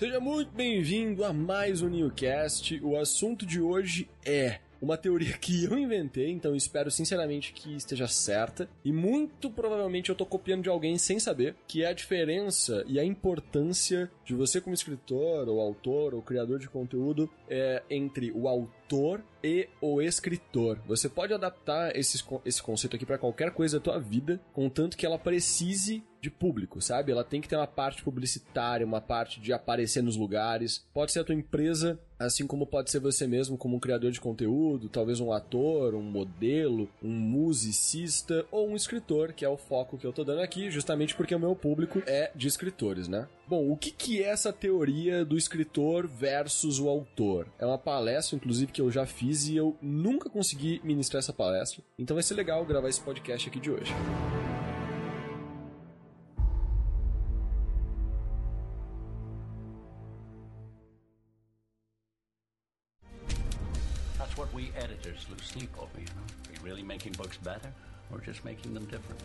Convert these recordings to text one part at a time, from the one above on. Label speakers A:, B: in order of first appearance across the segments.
A: Seja muito bem-vindo a mais um Newcast. O assunto de hoje é uma teoria que eu inventei, então espero sinceramente que esteja certa. E muito provavelmente eu tô copiando de alguém sem saber, que é a diferença e a importância de você como escritor, ou autor, ou criador de conteúdo, é, entre o autor e o escritor. Você pode adaptar esse, conceito aqui para qualquer coisa da tua vida, contanto que ela precise de público, sabe? Ela tem que ter uma parte publicitária, uma parte de aparecer nos lugares. Pode ser a tua empresa, assim como pode ser você mesmo como um criador de conteúdo, talvez um ator, um modelo, um musicista ou um escritor, que é o foco que eu tô dando aqui, justamente porque o meu público é de escritores, né? Bom, o que que é essa teoria do escritor versus o autor? É uma palestra, inclusive, que eu já fiz e eu nunca consegui ministrar essa palestra, então vai ser legal gravar esse podcast aqui de hoje.
B: what lose sleep over, you know? Are you really making books better or just making them different?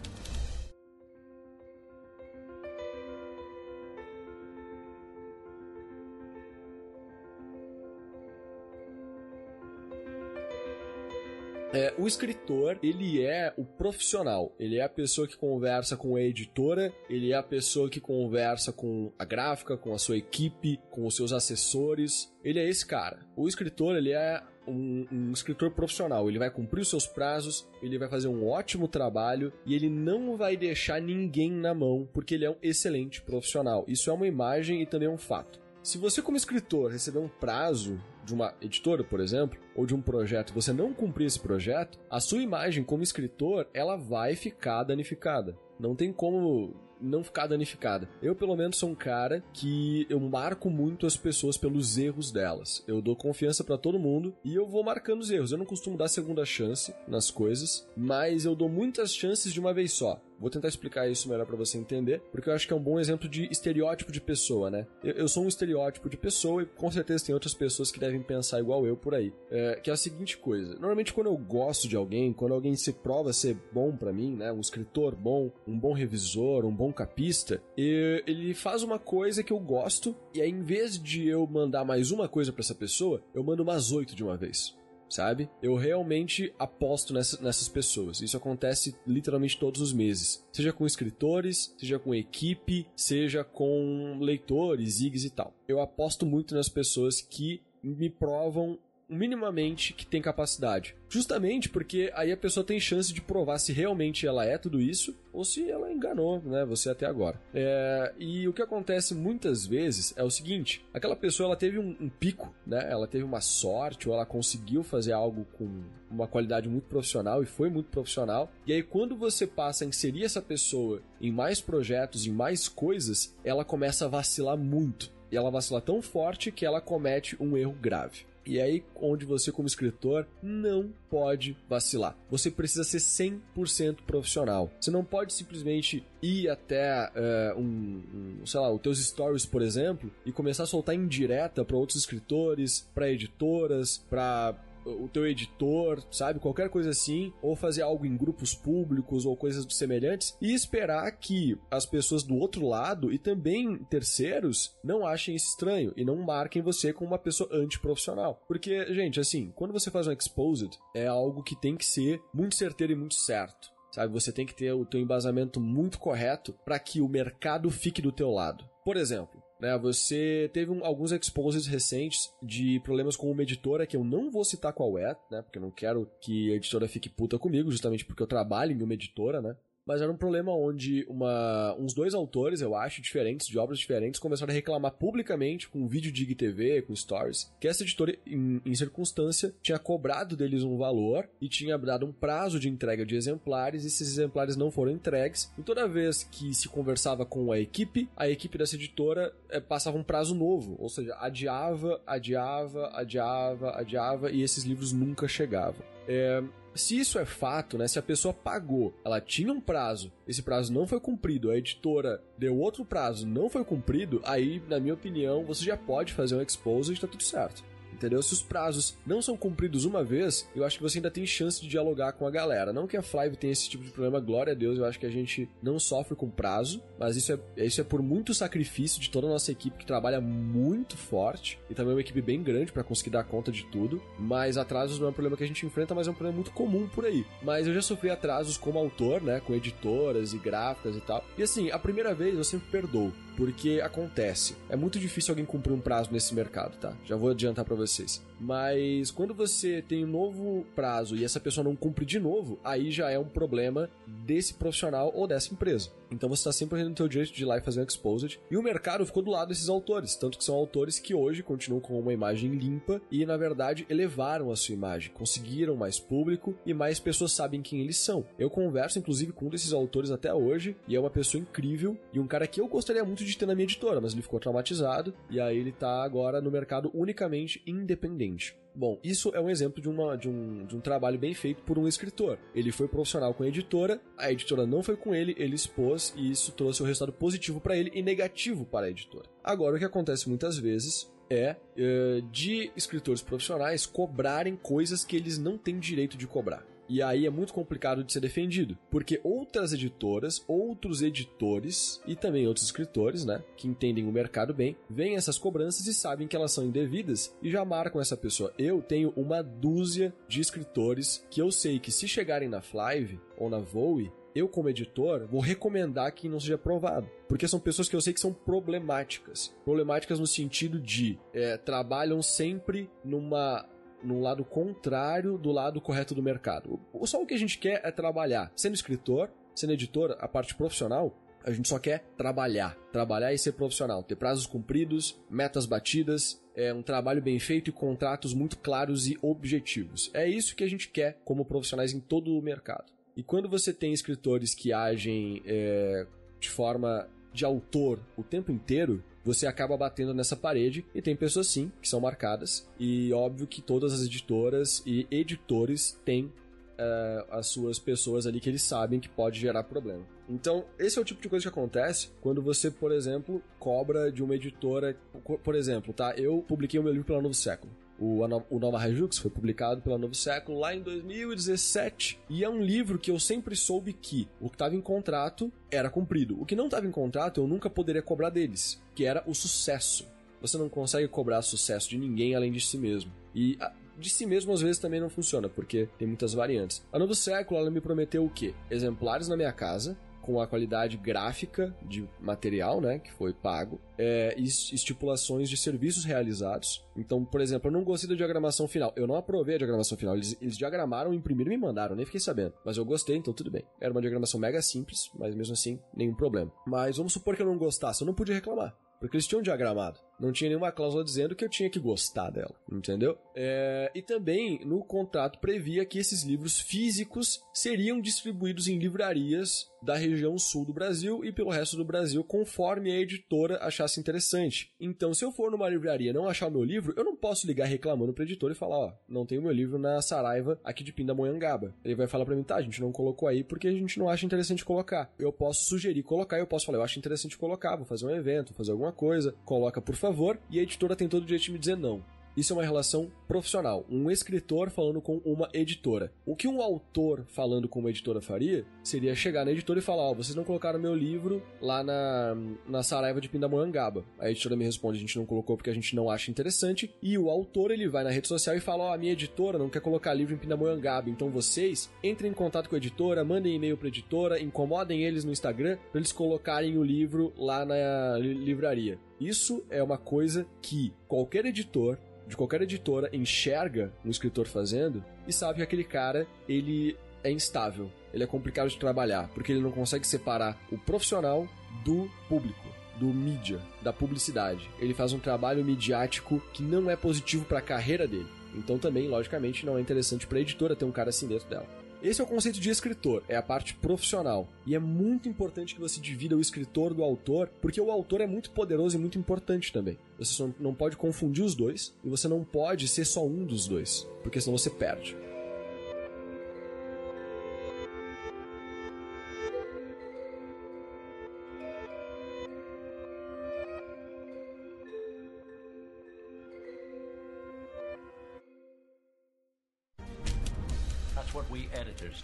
A: É, o escritor, ele é o profissional. Ele é a pessoa que conversa com a editora, ele é a pessoa que conversa com a gráfica, com a sua equipe, com os seus assessores. Ele é esse cara. O escritor, ele é um, um, escritor profissional. Ele vai cumprir os seus prazos, ele vai fazer um ótimo trabalho e ele não vai deixar ninguém na mão, porque ele é um excelente profissional. Isso é uma imagem e também é um fato. Se você, como escritor, receber um prazo de uma editora, por exemplo, ou de um projeto, você não cumprir esse projeto, a sua imagem como escritor, ela vai ficar danificada. Não tem como não ficar danificada. Eu, pelo menos, sou um cara que eu marco muito as pessoas pelos erros delas. Eu dou confiança para todo mundo e eu vou marcando os erros. Eu não costumo dar segunda chance nas coisas, mas eu dou muitas chances de uma vez só. Vou tentar explicar isso melhor para você entender, porque eu acho que é um bom exemplo de estereótipo de pessoa, né? Eu, eu, sou um estereótipo de pessoa e com certeza tem outras pessoas que devem pensar igual eu por aí. É, que é a seguinte coisa: normalmente quando eu gosto de alguém, quando alguém se prova ser bom para mim, né? Um escritor bom, um bom revisor, um bom capista, ele faz uma coisa que eu gosto e aí em vez de eu mandar mais uma coisa para essa pessoa, eu mando umas oito de uma vez sabe? Eu realmente aposto nessa, nessas pessoas. Isso acontece literalmente todos os meses. Seja com escritores, seja com equipe, seja com leitores, zigs e tal. Eu aposto muito nas pessoas que me provam minimamente que tem capacidade. Justamente porque aí a pessoa tem chance de provar se realmente ela é tudo isso ou se ela enganou, né, você até agora. É, e o que acontece muitas vezes é o seguinte: aquela pessoa ela teve um, um, pico, né, ela teve uma sorte ou ela conseguiu fazer algo com uma qualidade muito profissional e foi muito profissional. E aí quando você passa a inserir essa pessoa em mais projetos, em mais coisas, ela começa a vacilar muito. E ela vacila tão forte que ela comete um erro grave. E aí onde você, como escritor, não pode vacilar. Você precisa ser 100% profissional. Você não pode simplesmente ir até uh, um, um, sei lá, os teus stories, por exemplo, e começar a soltar em direta para outros escritores, para editoras, para o teu editor, sabe? Qualquer coisa assim, ou fazer algo em grupos públicos ou coisas semelhantes e esperar que as pessoas do outro lado e também terceiros não achem isso estranho e não marquem você como uma pessoa antiprofissional. Porque, gente, assim, quando você faz um exposed, é algo que tem que ser muito certeiro e muito certo. Sabe, você tem que ter o teu embasamento muito correto para que o mercado fique do teu lado. Por exemplo, né, você teve um, alguns exposes recentes de problemas com uma editora que eu não vou citar qual é, né, porque eu não quero que a editora fique puta comigo, justamente porque eu trabalho em uma editora, né? Mas era um problema onde uma, uns dois autores, eu acho, diferentes, de obras diferentes, começaram a reclamar publicamente com vídeo de IGTV, com stories, que essa editora, em, em, circunstância, tinha cobrado deles um valor e tinha dado um prazo de entrega de exemplares, e esses exemplares não foram entregues, e toda vez que se conversava com a equipe, a equipe dessa editora é, passava um prazo novo, ou seja, adiava, adiava, adiava, adiava, e esses livros nunca chegavam. É, se isso é fato, né? Se a pessoa pagou, ela tinha um prazo, esse prazo não foi cumprido, a editora deu outro prazo, não foi cumprido, aí, na minha opinião, você já pode fazer um expose e tá tudo certo entendeu? Se os prazos não são cumpridos uma vez, eu acho que você ainda tem chance de dialogar com a galera. Não que a Flive tenha esse tipo de problema, glória a Deus, eu acho que a gente não sofre com prazo, mas isso é, isso é por muito sacrifício de toda a nossa equipe que trabalha muito forte e também é uma equipe bem grande para conseguir dar conta de tudo. Mas atrasos não é um problema que a gente enfrenta, mas é um problema muito comum por aí. Mas eu já sofri atrasos como autor, né, com editoras e gráficas e tal. E assim, a primeira vez eu sempre perdoo porque acontece. É muito difícil alguém cumprir um prazo nesse mercado, tá? Já vou adiantar para vocês. Mas quando você tem um novo prazo e essa pessoa não cumpre de novo, aí já é um problema desse profissional ou dessa empresa. Então você está sempre tendo o seu direito de ir lá e fazer um exposed. E o mercado ficou do lado desses autores, tanto que são autores que hoje continuam com uma imagem limpa e, na verdade, elevaram a sua imagem, conseguiram mais público e mais pessoas sabem quem eles são. Eu converso, inclusive, com um desses autores até hoje e é uma pessoa incrível e um cara que eu gostaria muito de ter na minha editora, mas ele ficou traumatizado e aí ele tá agora no mercado unicamente independente. Bom, isso é um exemplo de, uma, de, um, de um trabalho bem feito por um escritor. Ele foi profissional com a editora, a editora não foi com ele, ele expôs e isso trouxe um resultado positivo para ele e negativo para a editora. Agora, o que acontece muitas vezes é uh, de escritores profissionais cobrarem coisas que eles não têm direito de cobrar. E aí é muito complicado de ser defendido, porque outras editoras, outros editores e também outros escritores, né, que entendem o mercado bem, veem essas cobranças e sabem que elas são indevidas e já marcam essa pessoa. Eu tenho uma dúzia de escritores que eu sei que se chegarem na Flive ou na Voe, eu, como editor, vou recomendar que não seja aprovado. Porque são pessoas que eu sei que são problemáticas. Problemáticas no sentido de é, trabalham sempre numa num lado contrário do lado correto do mercado. Só o que a gente quer é trabalhar. Sendo escritor, sendo editor, a parte profissional, a gente só quer trabalhar. Trabalhar e ser profissional. Ter prazos cumpridos, metas batidas, é um trabalho bem feito e contratos muito claros e objetivos. É isso que a gente quer como profissionais em todo o mercado. E quando você tem escritores que agem é, de forma de autor o tempo inteiro, você acaba batendo nessa parede e tem pessoas sim que são marcadas e óbvio que todas as editoras e editores têm uh, as suas pessoas ali que eles sabem que pode gerar problema. Então, esse é o tipo de coisa que acontece quando você, por exemplo, cobra de uma editora. Por exemplo, tá? Eu publiquei o meu livro pela Novo Século. O, o Nova Rajux foi publicado pela Novo Século lá em 2017 e é um livro que eu sempre soube que o que estava em contrato era cumprido. O que não estava em contrato eu nunca poderia cobrar deles, que era o sucesso. Você não consegue cobrar sucesso de ninguém além de si mesmo. E de si mesmo às vezes também não funciona, porque tem muitas variantes. A Novo Século ela me prometeu o quê? Exemplares na minha casa, com a qualidade gráfica de material, né, que foi pago, é, estipulações de serviços realizados. Então, por exemplo, eu não gostei da diagramação final. Eu não aprovei a diagramação final. Eles, eles diagramaram, imprimiram e me mandaram, nem fiquei sabendo. Mas eu gostei, então tudo bem. Era uma diagramação mega simples, mas mesmo assim, nenhum problema. Mas vamos supor que eu não gostasse, eu não podia reclamar. Porque eles tinham diagramado. Não tinha nenhuma cláusula dizendo que eu tinha que gostar dela, entendeu? É, e também no contrato previa que esses livros físicos seriam distribuídos em livrarias da região sul do Brasil e pelo resto do Brasil, conforme a editora achasse interessante. Então, se eu for numa livraria e não achar o meu livro, eu não posso ligar reclamando pro editor e falar, ó, não tem o meu livro na Saraiva aqui de Pindamonhangaba. Ele vai falar para mim, tá, a gente não colocou aí porque a gente não acha interessante colocar. Eu posso sugerir colocar, eu posso falar, eu acho interessante colocar, vou fazer um evento, vou fazer alguma coisa, coloca por favor, e a editora tem todo o direito de me dizer não. Isso é uma relação profissional. Um escritor falando com uma editora. O que um autor falando com uma editora faria seria chegar na editora e falar: Ó, oh, vocês não colocaram meu livro lá na, na Saraiva de Pindamonhangaba. A editora me responde: a gente não colocou porque a gente não acha interessante. E o autor ele vai na rede social e fala: Ó, oh, a minha editora não quer colocar livro em Pindamonhangaba. Então vocês entrem em contato com a editora, mandem e-mail pra editora, incomodem eles no Instagram para eles colocarem o livro lá na livraria. Isso é uma coisa que qualquer editor de qualquer editora enxerga um escritor fazendo e sabe que aquele cara, ele é instável, ele é complicado de trabalhar, porque ele não consegue separar o profissional do público, do mídia, da publicidade. Ele faz um trabalho midiático que não é positivo para a carreira dele. Então também, logicamente, não é interessante para a editora ter um cara assim dentro dela. Esse é o conceito de escritor, é a parte profissional. E é muito importante que você divida o escritor do autor, porque o autor é muito poderoso e muito importante também. Você não pode confundir os dois e você não pode ser só um dos dois, porque senão você perde.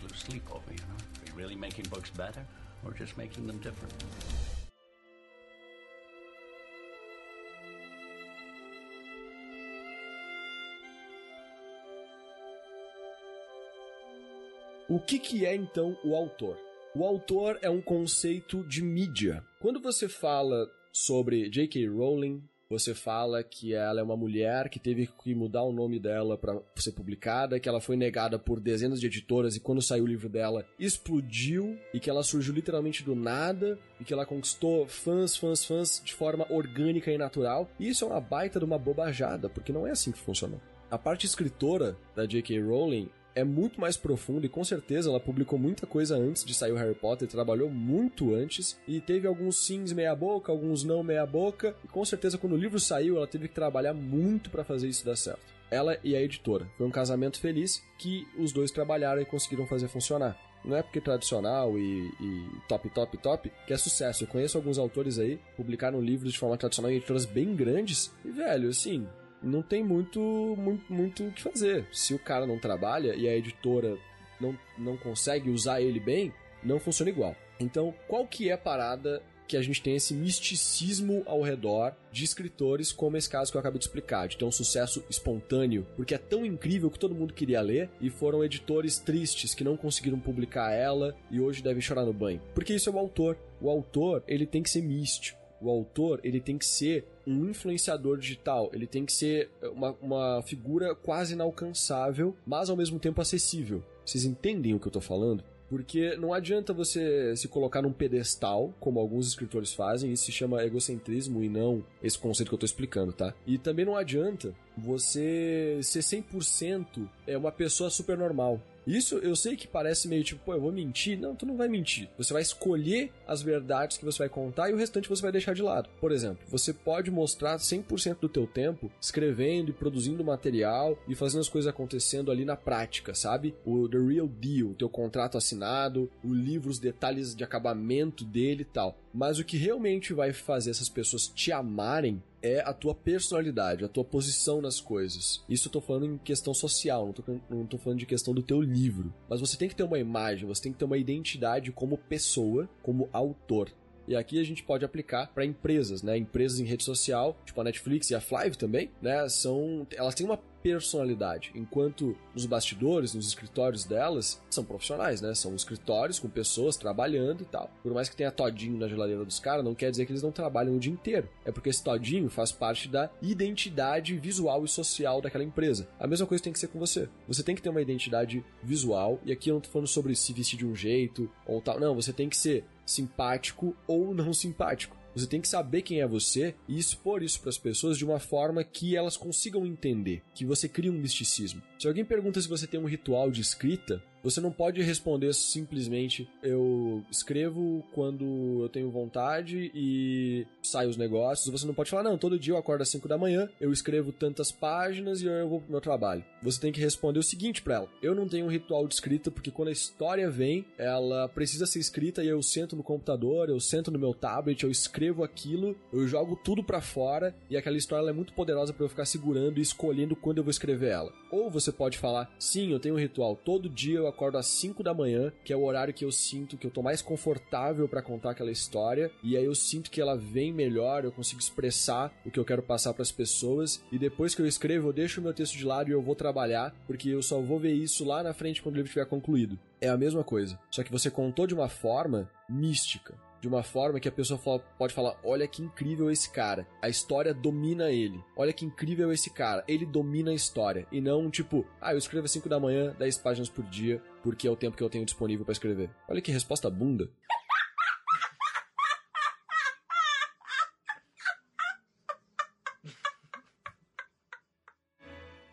B: Lose sleep over, you know? Are we really making books better or just making them different?
A: O que, que é então o autor? O autor é um conceito de mídia. Quando você fala sobre J.K. Rowling, você fala que ela é uma mulher que teve que mudar o nome dela para ser publicada, que ela foi negada por dezenas de editoras e quando saiu o livro dela explodiu e que ela surgiu literalmente do nada e que ela conquistou fãs, fãs, fãs de forma orgânica e natural. E isso é uma baita de uma bobajada, porque não é assim que funciona. A parte escritora da J.K. Rowling é muito mais profundo e com certeza ela publicou muita coisa antes de sair o Harry Potter, trabalhou muito antes e teve alguns sims meia boca, alguns não meia boca e com certeza quando o livro saiu ela teve que trabalhar muito para fazer isso dar certo. Ela e a editora. Foi um casamento feliz que os dois trabalharam e conseguiram fazer funcionar. Não é porque é tradicional e, e, top, top, top que é sucesso. Eu conheço alguns autores aí, publicaram livros de forma tradicional em editoras bem grandes. E, velho, assim, não tem muito, muito, muito o que fazer. Se o cara não trabalha e a editora não, não consegue usar ele bem, não funciona igual. Então, qual que é a parada que a gente tem esse misticismo ao redor de escritores, como esse caso que eu acabei de explicar, de ter um sucesso espontâneo, porque é tão incrível que todo mundo queria ler, e foram editores tristes que não conseguiram publicar ela e hoje devem chorar no banho. Porque isso é o autor. O autor, ele tem que ser místico o autor ele tem que ser um influenciador digital, ele tem que ser uma, uma figura quase inalcançável, mas ao mesmo tempo acessível. Vocês entendem o que eu tô falando? Porque não adianta você se colocar num pedestal, como alguns escritores fazem, isso se chama egocentrismo e não esse conceito que eu tô explicando, tá? E também não adianta você ser 100% é uma pessoa super normal. Isso eu sei que parece meio tipo, pô, eu vou mentir. Não, tu não vai mentir. Você vai escolher as verdades que você vai contar e o restante você vai deixar de lado. Por exemplo, você pode mostrar 100% do teu tempo escrevendo e produzindo material e fazendo as coisas acontecendo ali na prática, sabe? O the real deal, teu contrato assinado, o livro, os detalhes de acabamento dele e tal. Mas o que realmente vai fazer essas pessoas te amarem é a tua personalidade, a tua posição nas coisas. Isso eu tô falando em questão social, não tô, não tô falando de questão do teu livro. Mas você tem que ter uma imagem, você tem que ter uma identidade como pessoa, como autor. E aqui a gente pode aplicar para empresas, né? Empresas em rede social, tipo a Netflix e a Flive também, né? São, elas têm uma personalidade. Enquanto nos bastidores, nos escritórios delas, são profissionais, né? São escritórios com pessoas trabalhando e tal. Por mais que tenha todinho na geladeira dos caras, não quer dizer que eles não trabalham o dia inteiro. É porque esse todinho faz parte da identidade visual e social daquela empresa. A mesma coisa tem que ser com você. Você tem que ter uma identidade visual, e aqui eu não tô falando sobre se vestir de um jeito ou tal. Não, você tem que ser simpático ou não simpático. Você tem que saber quem é você e expor isso para as pessoas de uma forma que elas consigam entender, que você cria um misticismo. Se alguém pergunta se você tem um ritual de escrita, você não pode responder simplesmente eu escrevo quando eu tenho vontade e saio os negócios. Você não pode falar, não, todo dia eu acordo às 5 da manhã, eu escrevo tantas páginas e eu vou pro meu trabalho. Você tem que responder o seguinte para ela: eu não tenho um ritual de escrita porque quando a história vem, ela precisa ser escrita e eu sento no computador, eu sento no meu tablet, eu escrevo aquilo, eu jogo tudo para fora e aquela história é muito poderosa para eu ficar segurando e escolhendo quando eu vou escrever ela. Ou você pode falar: sim, eu tenho um ritual, todo dia eu acordo às 5 da manhã, que é o horário que eu sinto que eu tô mais confortável para contar aquela história, e aí eu sinto que ela vem melhor, eu consigo expressar o que eu quero passar para as pessoas, e depois que eu escrevo, eu deixo o meu texto de lado e eu vou trabalhar, porque eu só vou ver isso lá na frente quando o livro estiver concluído. É a mesma coisa, só que você contou de uma forma mística de uma forma que a pessoa pode falar: olha que incrível esse cara, a história domina ele. Olha que incrível esse cara, ele domina a história. E não tipo, ah, eu escrevo às 5 da manhã, 10 páginas por dia, porque é o tempo que eu tenho disponível para escrever. Olha que resposta bunda.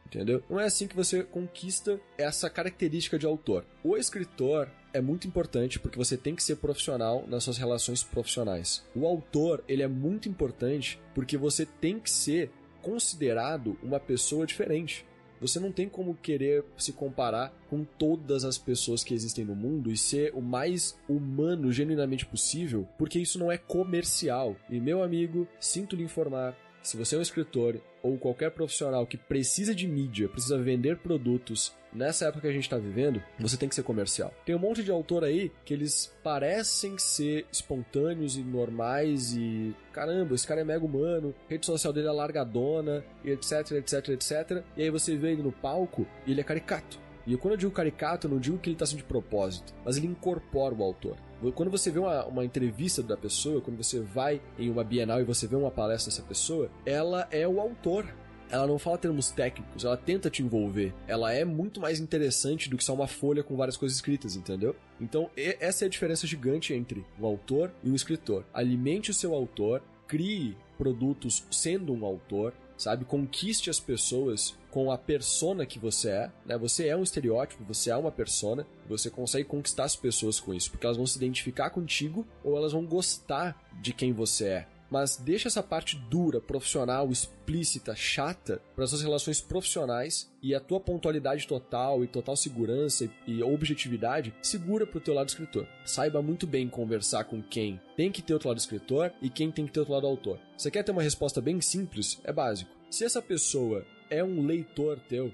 A: Entendeu? Não é assim que você conquista essa característica de autor. O escritor é muito importante porque você tem que ser profissional nas suas relações profissionais. O autor, ele é muito importante porque você tem que ser considerado uma pessoa diferente. Você não tem como querer se comparar com todas as pessoas que existem no mundo e ser o mais humano genuinamente possível, porque isso não é comercial. E meu amigo, sinto lhe informar, se você é um escritor ou qualquer profissional que precisa de mídia, precisa vender produtos nessa época que a gente está vivendo, você tem que ser comercial. Tem um monte de autor aí que eles parecem ser espontâneos e normais e caramba, esse cara é mega humano, rede social dele é largadona, etc, etc, etc. E aí você vê ele no palco e ele é caricato. E quando eu digo caricato, eu não digo que ele está sendo de propósito, mas ele incorpora o autor. Quando você vê uma, uma entrevista da pessoa, quando você vai em uma bienal e você vê uma palestra dessa pessoa, ela é o autor ela não fala termos técnicos, ela tenta te envolver. Ela é muito mais interessante do que só uma folha com várias coisas escritas, entendeu? Então, essa é a diferença gigante entre o autor e o escritor. Alimente o seu autor, crie produtos sendo um autor, sabe? Conquiste as pessoas com a persona que você é, né? Você é um estereótipo, você é uma persona, você consegue conquistar as pessoas com isso, porque elas vão se identificar contigo ou elas vão gostar de quem você é. Mas deixa essa parte dura, profissional, explícita, chata para as suas relações profissionais e a tua pontualidade total e total segurança e, objetividade segura pro teu lado escritor. Saiba muito bem conversar com quem tem que ter outro lado escritor e quem tem que ter outro lado autor. Você quer ter uma resposta bem simples? É básico. Se essa pessoa é um leitor teu,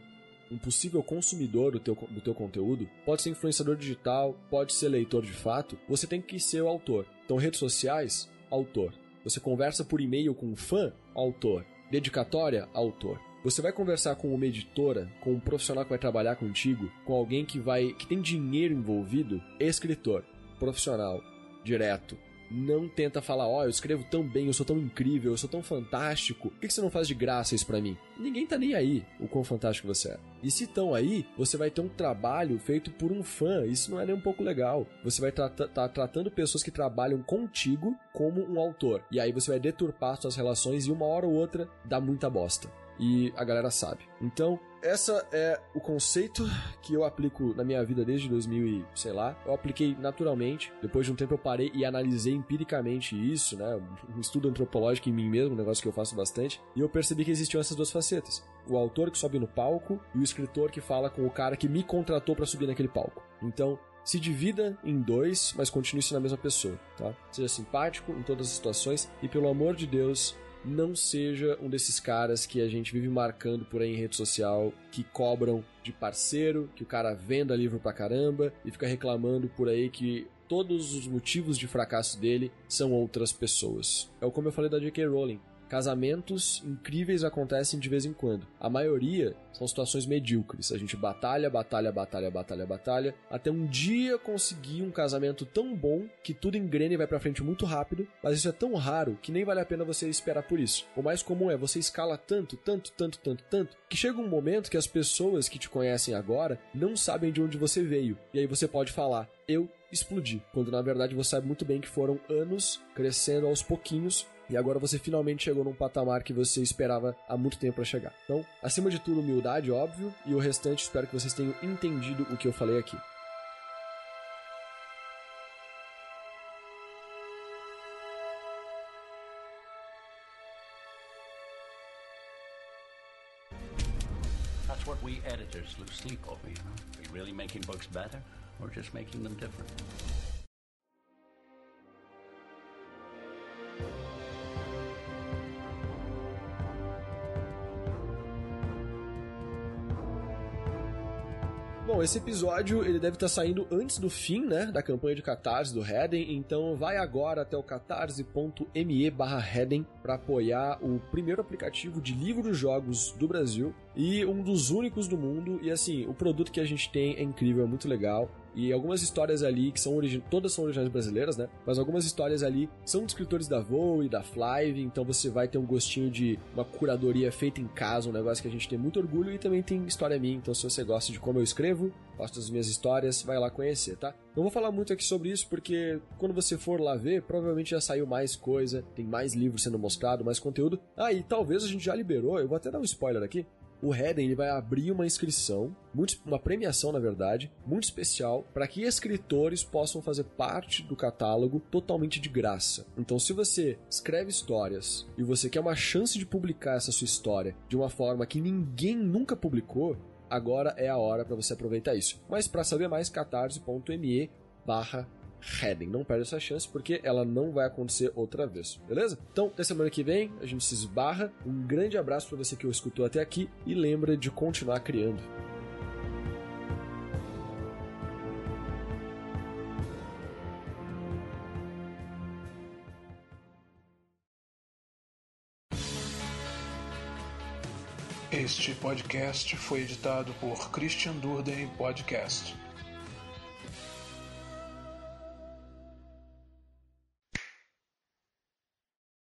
A: um possível consumidor do teu, do teu conteúdo, pode ser influenciador digital, pode ser leitor de fato, você tem que ser o autor. Então, redes sociais, autor. Você conversa por e-mail com um fã, autor. Dedicatória, autor. Você vai conversar com uma editora, com um profissional que vai trabalhar contigo, com alguém que vai que tem dinheiro envolvido, escritor, profissional, direto, não tenta falar, ó, oh, eu escrevo tão bem, eu sou tão incrível, eu sou tão fantástico, por que você não faz de graça isso para mim? Ninguém tá nem aí o quão fantástico você é. E se estão aí, você vai ter um trabalho feito por um fã, isso não é nem um pouco legal. Você vai estar tá, tá tratando pessoas que trabalham contigo como um autor, e aí você vai deturpar suas relações e uma hora ou outra dá muita bosta e a galera sabe. Então, essa é o conceito que eu aplico na minha vida desde 2000 e sei lá. Eu apliquei naturalmente. Depois de um tempo eu parei e analisei empiricamente isso, né? Um estudo antropológico em mim mesmo, um negócio que eu faço bastante. E eu percebi que existiam essas duas facetas. O autor que sobe no palco e o escritor que fala com o cara que me contratou para subir naquele palco. Então, se divida em dois, mas continue sendo a mesma pessoa, tá? Seja simpático em todas as situações e pelo amor de Deus, não seja um desses caras que a gente vive marcando por aí em rede social, que cobram de parceiro, que o cara venda livro pra caramba e fica reclamando por aí que todos os motivos de fracasso dele são outras pessoas. É como eu falei da J.K. Rowling. Casamentos incríveis acontecem de vez em quando. A maioria são situações medíocres. A gente batalha, batalha, batalha, batalha, batalha, até um dia conseguir um casamento tão bom que tudo engrena e vai para frente muito rápido, mas isso é tão raro que nem vale a pena você esperar por isso. O mais comum é você escala tanto, tanto, tanto, tanto, tanto, que chega um momento que as pessoas que te conhecem agora não sabem de onde você veio. E aí você pode falar: "Eu explodi", quando na verdade você sabe muito bem que foram anos crescendo aos pouquinhos e agora você finalmente chegou num patamar que você esperava há muito tempo para chegar. Então, acima de tudo, humildade, óbvio, e o restante espero que vocês tenham entendido o que eu falei aqui.
B: That's what we editors lose sleep over, you know? Are we really making books better or just making them different?
A: Esse episódio ele deve estar saindo antes do fim, né, da campanha de Catarse do Heden, então vai agora até o catarse.me barra Heden para apoiar o primeiro aplicativo de livros jogos do Brasil e um dos únicos do mundo, e assim, o produto que a gente tem é incrível, é muito legal, e algumas histórias ali que são originais, todas são originais brasileiras, né? Mas algumas histórias ali são de escritores da Voo e da Flive, então você vai ter um gostinho de uma curadoria feita em casa, um negócio que a gente tem muito orgulho e também tem história minha, então se você gosta de como eu escrevo, gosta das minhas histórias, vai lá conhecer, tá? Não vou falar muito aqui sobre isso porque quando você for lá ver, provavelmente já saiu mais coisa, tem mais livros sendo mostrado, mais conteúdo. Ah, e talvez a gente já liberou, eu vou até dar um spoiler aqui o Heden ele vai abrir uma inscrição, muito, uma premiação na verdade, muito especial para que escritores possam fazer parte do catálogo totalmente de graça. Então, se você escreve histórias e você quer uma chance de publicar essa sua história de uma forma que ninguém nunca publicou, agora é a hora para você aproveitar isso. Mas para saber mais, catarse.me barra Não perde essa chance porque ela não vai acontecer outra vez, beleza? Então, até semana que vem, a gente se esbarra. Um grande abraço para você que o escutou até aqui e lembra de continuar criando.
C: Este podcast foi editado por Christian Durden Podcast.